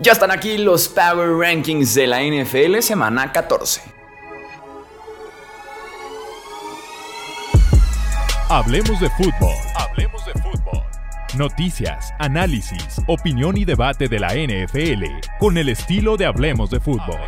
Ya están aquí los Power Rankings de la NFL semana 14. Hablemos de fútbol. Hablemos de fútbol. Noticias, análisis, opinión y debate de la NFL con el estilo de Hablemos de fútbol.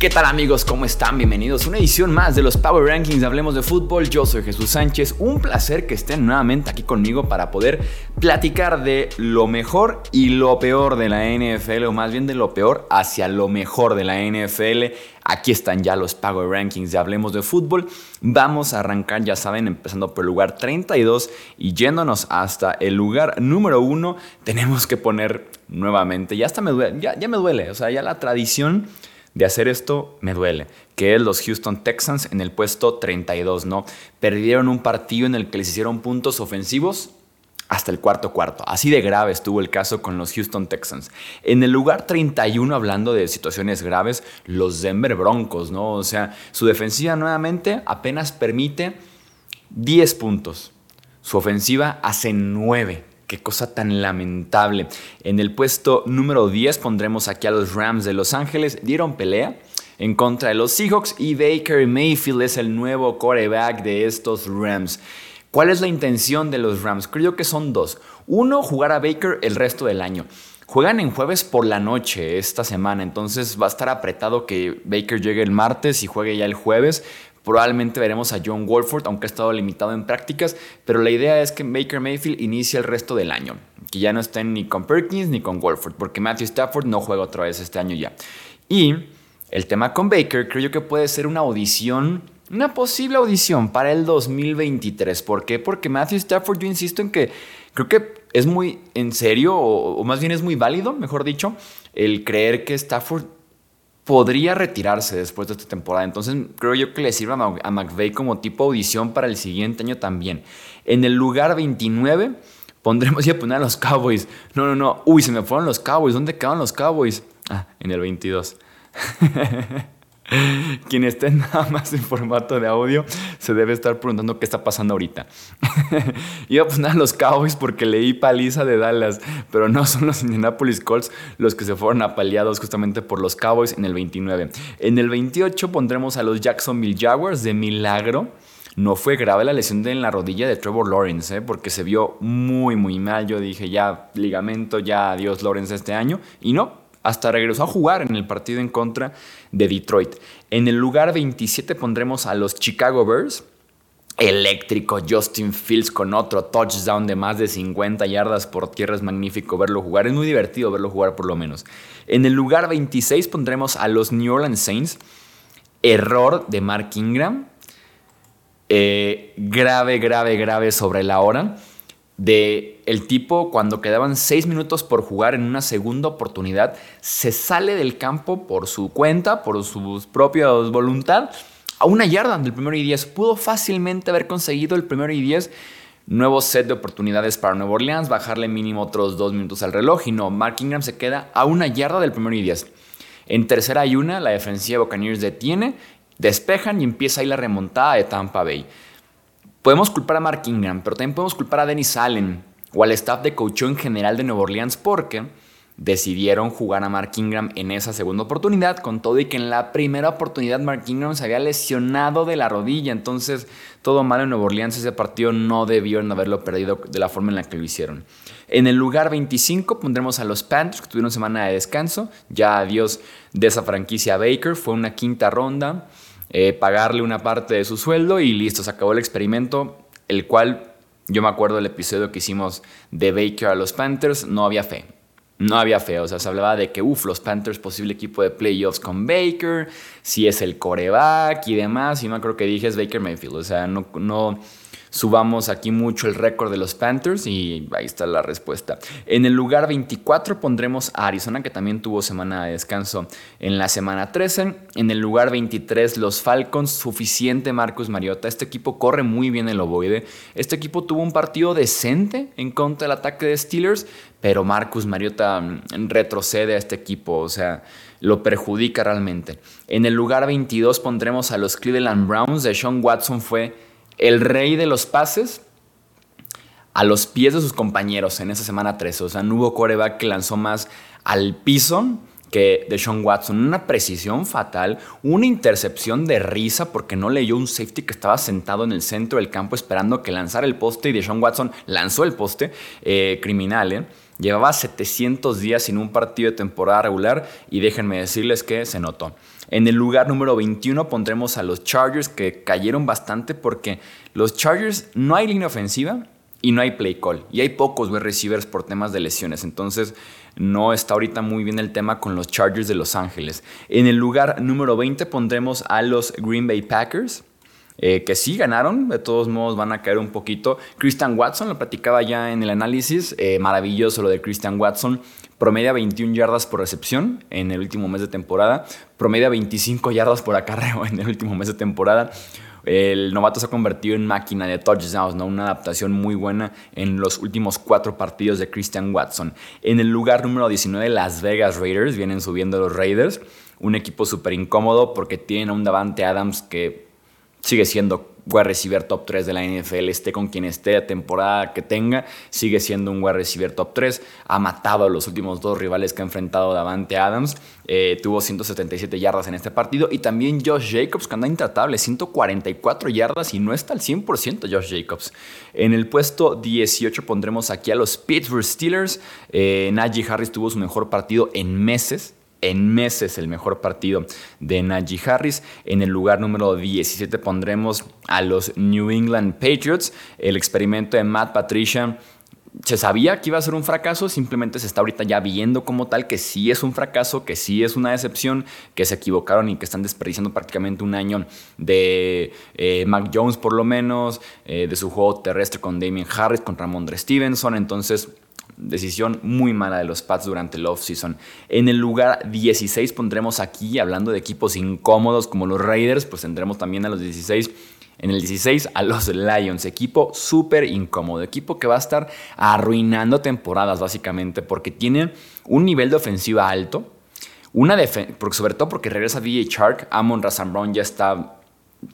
¿Qué tal amigos? ¿Cómo están? Bienvenidos a una edición más de los Power Rankings de Hablemos de Fútbol. Yo soy Jesús Sánchez. Un placer que estén nuevamente aquí conmigo para poder platicar de lo mejor y lo peor de la NFL, o más bien de lo peor hacia lo mejor de la NFL. Aquí están ya los Power Rankings de Hablemos de Fútbol. Vamos a arrancar, ya saben, empezando por el lugar 32 y yéndonos hasta el lugar número 1. Tenemos que poner nuevamente, ya hasta me duele, ya, ya me duele, o sea, ya la tradición de hacer esto me duele, que es los Houston Texans en el puesto 32, ¿no? Perdieron un partido en el que les hicieron puntos ofensivos hasta el cuarto cuarto. Así de grave estuvo el caso con los Houston Texans. En el lugar 31, hablando de situaciones graves, los Denver Broncos, ¿no? O sea, su defensiva nuevamente apenas permite 10 puntos. Su ofensiva hace 9. Qué cosa tan lamentable. En el puesto número 10 pondremos aquí a los Rams de Los Ángeles. Dieron pelea en contra de los Seahawks y Baker Mayfield es el nuevo quarterback de estos Rams. ¿Cuál es la intención de los Rams? Creo que son dos. Uno, jugar a Baker el resto del año. Juegan en jueves por la noche esta semana, entonces va a estar apretado que Baker llegue el martes y juegue ya el jueves. Probablemente veremos a John Wolford, aunque ha estado limitado en prácticas, pero la idea es que Baker Mayfield inicie el resto del año, que ya no estén ni con Perkins ni con Wolford, porque Matthew Stafford no juega otra vez este año ya. Y el tema con Baker creo yo que puede ser una audición, una posible audición para el 2023. ¿Por qué? Porque Matthew Stafford, yo insisto en que creo que es muy en serio, o, o más bien es muy válido, mejor dicho, el creer que Stafford podría retirarse después de esta temporada. Entonces creo yo que le sirva a McVeigh como tipo audición para el siguiente año también. En el lugar 29 pondremos ya a poner a los Cowboys. No, no, no. Uy, se me fueron los Cowboys. ¿Dónde quedaron los Cowboys? Ah, en el 22. Quien esté nada más en formato de audio se debe estar preguntando qué está pasando ahorita. Iba a poner a los Cowboys porque leí paliza de Dallas, pero no son los Indianapolis Colts los que se fueron apaleados justamente por los Cowboys en el 29. En el 28 pondremos a los Jacksonville Jaguars de milagro. No fue grave la lesión en la rodilla de Trevor Lawrence, ¿eh? porque se vio muy, muy mal. Yo dije, ya ligamento, ya adiós Lawrence este año. Y no, hasta regresó a jugar en el partido en contra de Detroit. En el lugar 27 pondremos a los Chicago Bears. Eléctrico Justin Fields con otro touchdown de más de 50 yardas por tierra. Es magnífico verlo jugar. Es muy divertido verlo jugar por lo menos. En el lugar 26 pondremos a los New Orleans Saints. Error de Mark Ingram. Eh, grave, grave, grave sobre la hora de el tipo cuando quedaban seis minutos por jugar en una segunda oportunidad, se sale del campo por su cuenta, por su propia voluntad, a una yarda del primero y diez. Pudo fácilmente haber conseguido el primero y diez. Nuevo set de oportunidades para Nueva Orleans, bajarle mínimo otros dos minutos al reloj y no, Mark Ingram se queda a una yarda del primero y diez. En tercera y una, la defensiva de Buccaneers detiene, despejan y empieza ahí la remontada de Tampa Bay. Podemos culpar a Mark Ingram, pero también podemos culpar a Dennis Allen o al staff de coach en general de Nueva Orleans porque decidieron jugar a Mark Ingram en esa segunda oportunidad, con todo y que en la primera oportunidad Mark Ingram se había lesionado de la rodilla, entonces todo mal en Nueva Orleans, ese partido no debieron haberlo perdido de la forma en la que lo hicieron. En el lugar 25 pondremos a los Panthers, que tuvieron semana de descanso, ya adiós de esa franquicia Baker, fue una quinta ronda. Eh, pagarle una parte de su sueldo y listo, se acabó el experimento, el cual yo me acuerdo del episodio que hicimos de Baker a los Panthers, no había fe. No había fe, o sea, se hablaba de que, uff, los Panthers, posible equipo de playoffs con Baker, si es el coreback y demás, y no creo que dije es Baker Mayfield, o sea, no, no, subamos aquí mucho el récord de los Panthers y ahí está la respuesta. En el lugar 24 pondremos a Arizona, que también tuvo semana de descanso en la semana 13. En el lugar 23 los Falcons, suficiente Marcus Mariota. Este equipo corre muy bien el ovoide. Este equipo tuvo un partido decente en contra del ataque de Steelers, pero Marcus Mariota mm, retrocede a este equipo, o sea, lo perjudica realmente. En el lugar 22 pondremos a los Cleveland Browns. De Sean Watson fue el rey de los pases a los pies de sus compañeros en esa semana 13. O sea, no hubo coreback que lanzó más al piso que de Sean Watson. Una precisión fatal, una intercepción de risa porque no leyó un safety que estaba sentado en el centro del campo esperando que lanzara el poste y de Sean Watson lanzó el poste. Eh, criminal, ¿eh? Llevaba 700 días sin un partido de temporada regular y déjenme decirles que se notó. En el lugar número 21 pondremos a los Chargers que cayeron bastante porque los Chargers no hay línea ofensiva y no hay play call y hay pocos wide receivers por temas de lesiones. Entonces no está ahorita muy bien el tema con los Chargers de Los Ángeles. En el lugar número 20 pondremos a los Green Bay Packers eh, que sí ganaron, de todos modos van a caer un poquito. Christian Watson, lo platicaba ya en el análisis, eh, maravilloso lo de Christian Watson, promedia 21 yardas por recepción en el último mes de temporada, promedia 25 yardas por acarreo en el último mes de temporada. El novato se ha convertido en máquina de touchdowns, ¿no? una adaptación muy buena en los últimos cuatro partidos de Christian Watson. En el lugar número 19, Las Vegas Raiders, vienen subiendo los Raiders, un equipo súper incómodo porque tienen a un Davante Adams que sigue siendo wide receiver top 3 de la NFL, esté con quien esté, la temporada que tenga, sigue siendo un wide receiver top 3. Ha matado a los últimos dos rivales que ha enfrentado Davante Adams. Eh, tuvo 177 yardas en este partido. Y también Josh Jacobs, que anda intratable, 144 yardas y no está al 100% Josh Jacobs. En el puesto 18 pondremos aquí a los Pittsburgh Steelers. Eh, Najee Harris tuvo su mejor partido en meses en meses el mejor partido de Najee Harris. En el lugar número 17 pondremos a los New England Patriots. El experimento de Matt Patricia se sabía que iba a ser un fracaso, simplemente se está ahorita ya viendo como tal que sí es un fracaso, que sí es una decepción, que se equivocaron y que están desperdiciando prácticamente un año de eh, Mac Jones por lo menos, eh, de su juego terrestre con Damien Harris, contra Ramondre Stevenson, entonces decisión muy mala de los Pats durante el offseason. En el lugar 16 pondremos aquí, hablando de equipos incómodos como los Raiders, pues tendremos también a los 16. En el 16 a los Lions, equipo súper incómodo, equipo que va a estar arruinando temporadas básicamente porque tiene un nivel de ofensiva alto, una porque sobre todo porque regresa DJ Shark, Amon Razan Brown ya está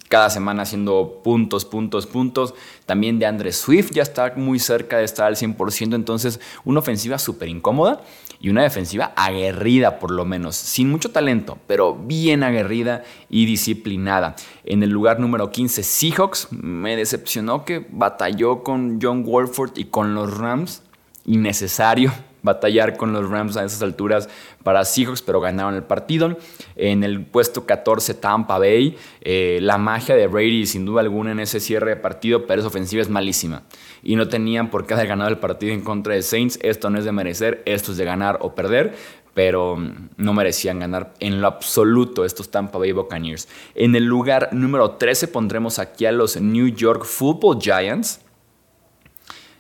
cada semana haciendo puntos, puntos, puntos. También de Andre Swift ya está muy cerca de estar al 100%. Entonces, una ofensiva súper incómoda y una defensiva aguerrida, por lo menos. Sin mucho talento, pero bien aguerrida y disciplinada. En el lugar número 15, Seahawks. Me decepcionó que batalló con John Wolford y con los Rams. Innecesario batallar con los Rams a esas alturas para Seahawks, pero ganaron el partido. En el puesto 14 Tampa Bay, eh, la magia de Brady sin duda alguna en ese cierre de partido, pero esa ofensiva es malísima. Y no tenían por qué haber ganado el partido en contra de Saints. Esto no es de merecer, esto es de ganar o perder pero mm, no merecían ganar en lo absoluto estos Tampa Bay Buccaneers. En el lugar número 13 pondremos aquí a los New York Football Giants,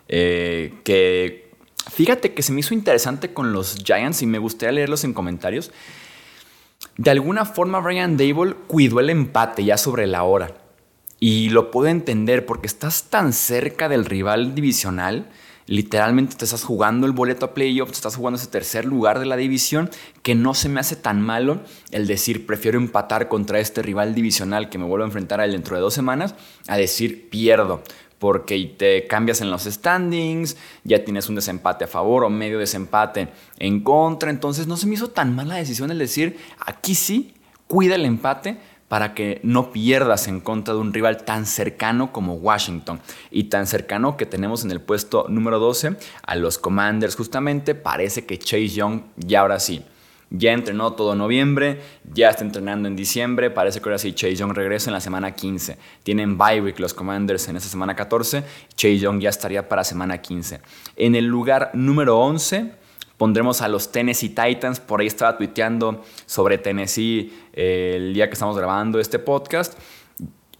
eh, que Fíjate que se me hizo interesante con los Giants y me gustaría leerlos en comentarios. De alguna forma Brian Dable cuidó el empate ya sobre la hora. Y lo puedo entender porque estás tan cerca del rival divisional. Literalmente te estás jugando el boleto a playoffs, te estás jugando ese tercer lugar de la división, que no se me hace tan malo el decir prefiero empatar contra este rival divisional que me vuelvo a enfrentar a él dentro de dos semanas, a decir pierdo porque te cambias en los standings, ya tienes un desempate a favor o medio desempate en contra. Entonces no se me hizo tan mala decisión el decir, aquí sí, cuida el empate para que no pierdas en contra de un rival tan cercano como Washington y tan cercano que tenemos en el puesto número 12 a los Commanders. Justamente parece que Chase Young ya ahora sí ya entrenó todo noviembre, ya está entrenando en diciembre. Parece que ahora sí Chase Young regresa en la semana 15. Tienen bye week los Commanders en esa semana 14. Chase Young ya estaría para semana 15. En el lugar número 11 pondremos a los Tennessee Titans. Por ahí estaba tuiteando sobre Tennessee eh, el día que estamos grabando este podcast.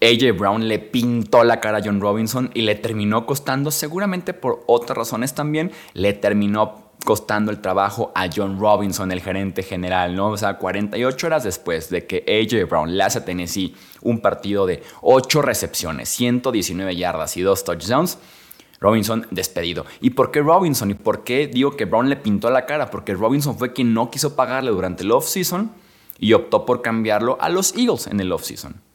AJ Brown le pintó la cara a John Robinson y le terminó costando, seguramente por otras razones también, le terminó costando el trabajo a John Robinson, el gerente general, ¿no? O sea, 48 horas después de que AJ Brown le hace a Tennessee un partido de 8 recepciones, 119 yardas y 2 touchdowns, Robinson despedido. ¿Y por qué Robinson? ¿Y por qué digo que Brown le pintó la cara? Porque Robinson fue quien no quiso pagarle durante el offseason y optó por cambiarlo a los Eagles en el offseason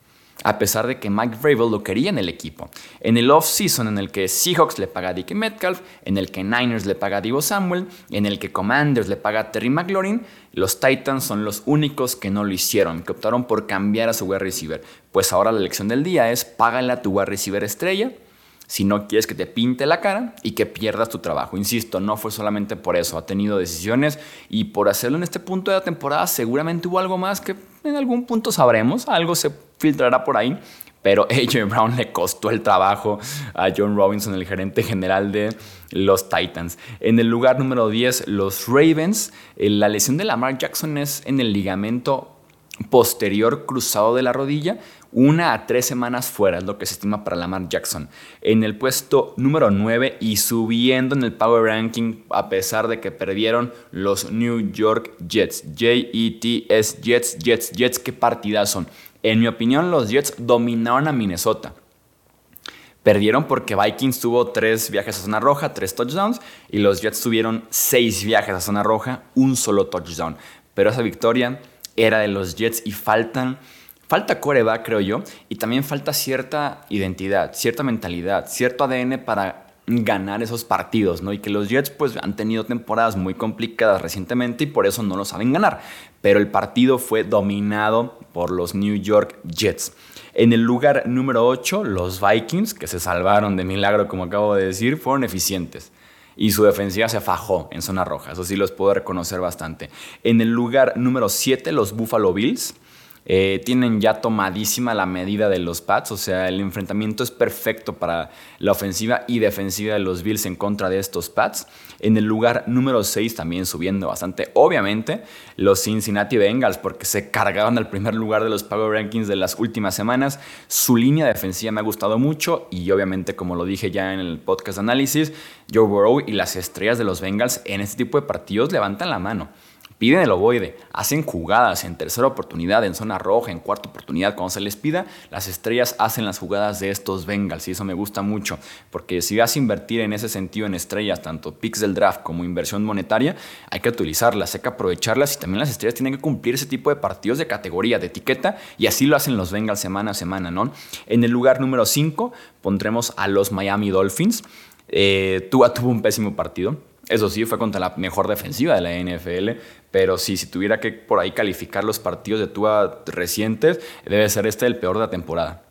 a pesar de que Mike Vrabel lo quería en el equipo. En el off-season en el que Seahawks le paga a Dickie Metcalf, en el que Niners le paga a Divo Samuel, en el que Commanders le paga a Terry McLaurin, los Titans son los únicos que no lo hicieron, que optaron por cambiar a su wide receiver. Pues ahora la elección del día es págale a tu wide receiver estrella si no quieres que te pinte la cara y que pierdas tu trabajo. Insisto, no fue solamente por eso, ha tenido decisiones y por hacerlo en este punto de la temporada seguramente hubo algo más que en algún punto sabremos, algo se filtrará por ahí, pero AJ Brown le costó el trabajo a John Robinson, el gerente general de los Titans. En el lugar número 10, los Ravens. Eh, la lesión de Lamar Jackson es en el ligamento posterior cruzado de la rodilla, una a tres semanas fuera, es lo que se estima para Lamar Jackson. En el puesto número 9 y subiendo en el Power Ranking, a pesar de que perdieron los New York Jets. J-E-T-S, Jets, Jets, Jets, qué partidas son. En mi opinión, los Jets dominaron a Minnesota. Perdieron porque Vikings tuvo tres viajes a zona roja, tres touchdowns, y los Jets tuvieron seis viajes a zona roja, un solo touchdown. Pero esa victoria era de los Jets y faltan, falta coreback, creo yo, y también falta cierta identidad, cierta mentalidad, cierto ADN para ganar esos partidos, ¿no? Y que los Jets pues han tenido temporadas muy complicadas recientemente y por eso no lo saben ganar. Pero el partido fue dominado por los New York Jets. En el lugar número 8, los Vikings, que se salvaron de milagro, como acabo de decir, fueron eficientes y su defensiva se fajó en zona roja. Eso sí los puedo reconocer bastante. En el lugar número 7, los Buffalo Bills. Eh, tienen ya tomadísima la medida de los Pats, o sea, el enfrentamiento es perfecto para la ofensiva y defensiva de los Bills en contra de estos Pats. En el lugar número 6 también subiendo bastante, obviamente, los Cincinnati Bengals, porque se cargaban al primer lugar de los Power Rankings de las últimas semanas. Su línea defensiva me ha gustado mucho y obviamente, como lo dije ya en el podcast análisis, Joe Burrow y las estrellas de los Bengals en este tipo de partidos levantan la mano piden el ovoide, hacen jugadas en tercera oportunidad, en zona roja, en cuarta oportunidad, cuando se les pida, las estrellas hacen las jugadas de estos Bengals y eso me gusta mucho, porque si vas a invertir en ese sentido en estrellas, tanto picks del draft como inversión monetaria, hay que utilizarlas, hay que aprovecharlas y también las estrellas tienen que cumplir ese tipo de partidos de categoría, de etiqueta y así lo hacen los Bengals semana a semana, ¿no? En el lugar número 5 pondremos a los Miami Dolphins. Eh, Tua tuvo un pésimo partido eso sí, fue contra la mejor defensiva de la NFL, pero sí, si tuviera que por ahí calificar los partidos de Tua recientes, debe ser este el peor de la temporada.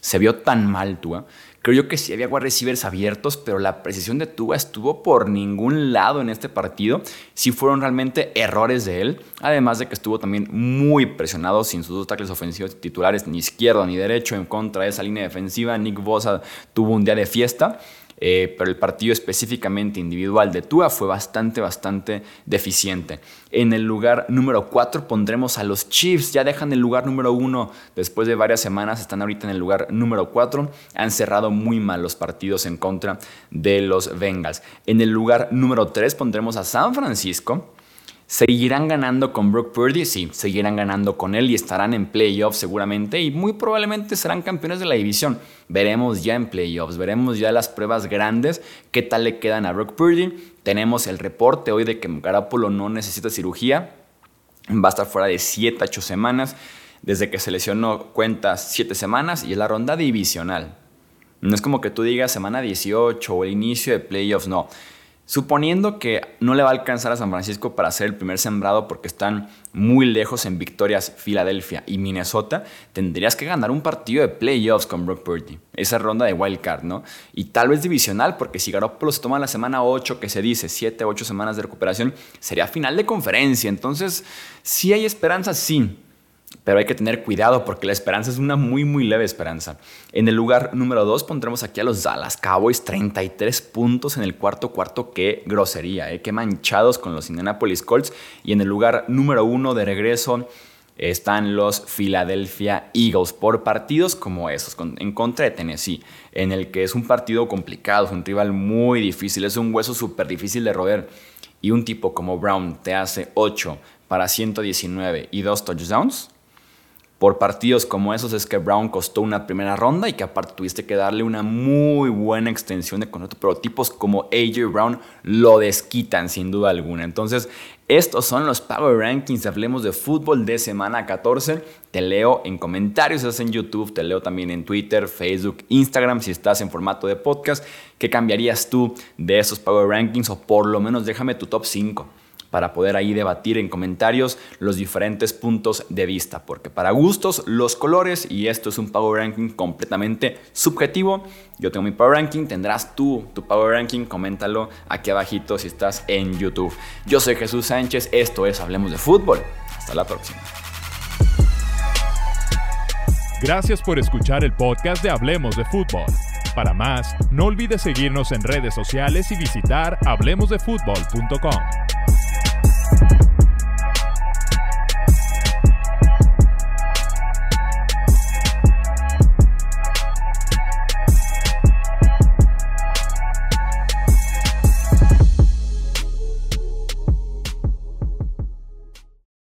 Se vio tan mal Tua. Creo yo que sí había wide receivers abiertos, pero la precisión de Tua estuvo por ningún lado en este partido. Sí fueron realmente errores de él, además de que estuvo también muy presionado sin sus dos tackles ofensivos titulares, ni izquierdo ni derecho, en contra de esa línea defensiva. Nick Bosa tuvo un día de fiesta. Eh, pero el partido específicamente individual de Tua fue bastante, bastante deficiente. En el lugar número 4 pondremos a los Chiefs, ya dejan el lugar número 1 después de varias semanas, están ahorita en el lugar número 4, han cerrado muy mal los partidos en contra de los Bengals. En el lugar número 3 pondremos a San Francisco. ¿Seguirán ganando con Brock Purdy? Sí, seguirán ganando con él y estarán en playoffs seguramente y muy probablemente serán campeones de la división. Veremos ya en playoffs, veremos ya las pruebas grandes, qué tal le quedan a Brock Purdy. Tenemos el reporte hoy de que Garapolo no necesita cirugía, va a estar fuera de 7 a 8 semanas. Desde que se lesionó cuenta 7 semanas y es la ronda divisional. No es como que tú digas semana 18 o el inicio de playoffs, no Suponiendo que no le va a alcanzar a San Francisco para ser el primer sembrado porque están muy lejos en victorias Filadelfia y Minnesota, tendrías que ganar un partido de playoffs con Brock Purdy, esa ronda de wild card, ¿no? Y tal vez divisional, porque si Garoppolo se toma la semana 8, que se dice 7, 8 semanas de recuperación, sería final de conferencia. Entonces, si hay esperanza, sí pero hay que tener cuidado porque la esperanza es una muy, muy leve esperanza. En el lugar número 2 pondremos aquí a los Dallas Cowboys, 33 puntos en el cuarto cuarto. Qué grosería, ¿eh? qué manchados con los Indianapolis Colts. Y en el lugar número 1 de regreso están los Philadelphia Eagles por partidos como esos, en contra de Tennessee, en el que es un partido complicado, es un rival muy difícil, es un hueso súper difícil de roer. Y un tipo como Brown te hace 8 para 119 y 2 touchdowns por partidos como esos es que Brown costó una primera ronda y que aparte tuviste que darle una muy buena extensión de contrato, pero tipos como AJ Brown lo desquitan sin duda alguna. Entonces, estos son los Power Rankings, hablemos de fútbol de semana 14. Te leo en comentarios, estás en YouTube, te leo también en Twitter, Facebook, Instagram, si estás en formato de podcast. ¿Qué cambiarías tú de esos Power Rankings? O por lo menos déjame tu top 5 para poder ahí debatir en comentarios los diferentes puntos de vista, porque para gustos los colores y esto es un Power Ranking completamente subjetivo. Yo tengo mi Power Ranking, tendrás tú tu Power Ranking, coméntalo aquí abajito si estás en YouTube. Yo soy Jesús Sánchez, esto es Hablemos de Fútbol. Hasta la próxima. Gracias por escuchar el podcast de Hablemos de Fútbol. Para más, no olvides seguirnos en redes sociales y visitar hablemosdefutbol.com.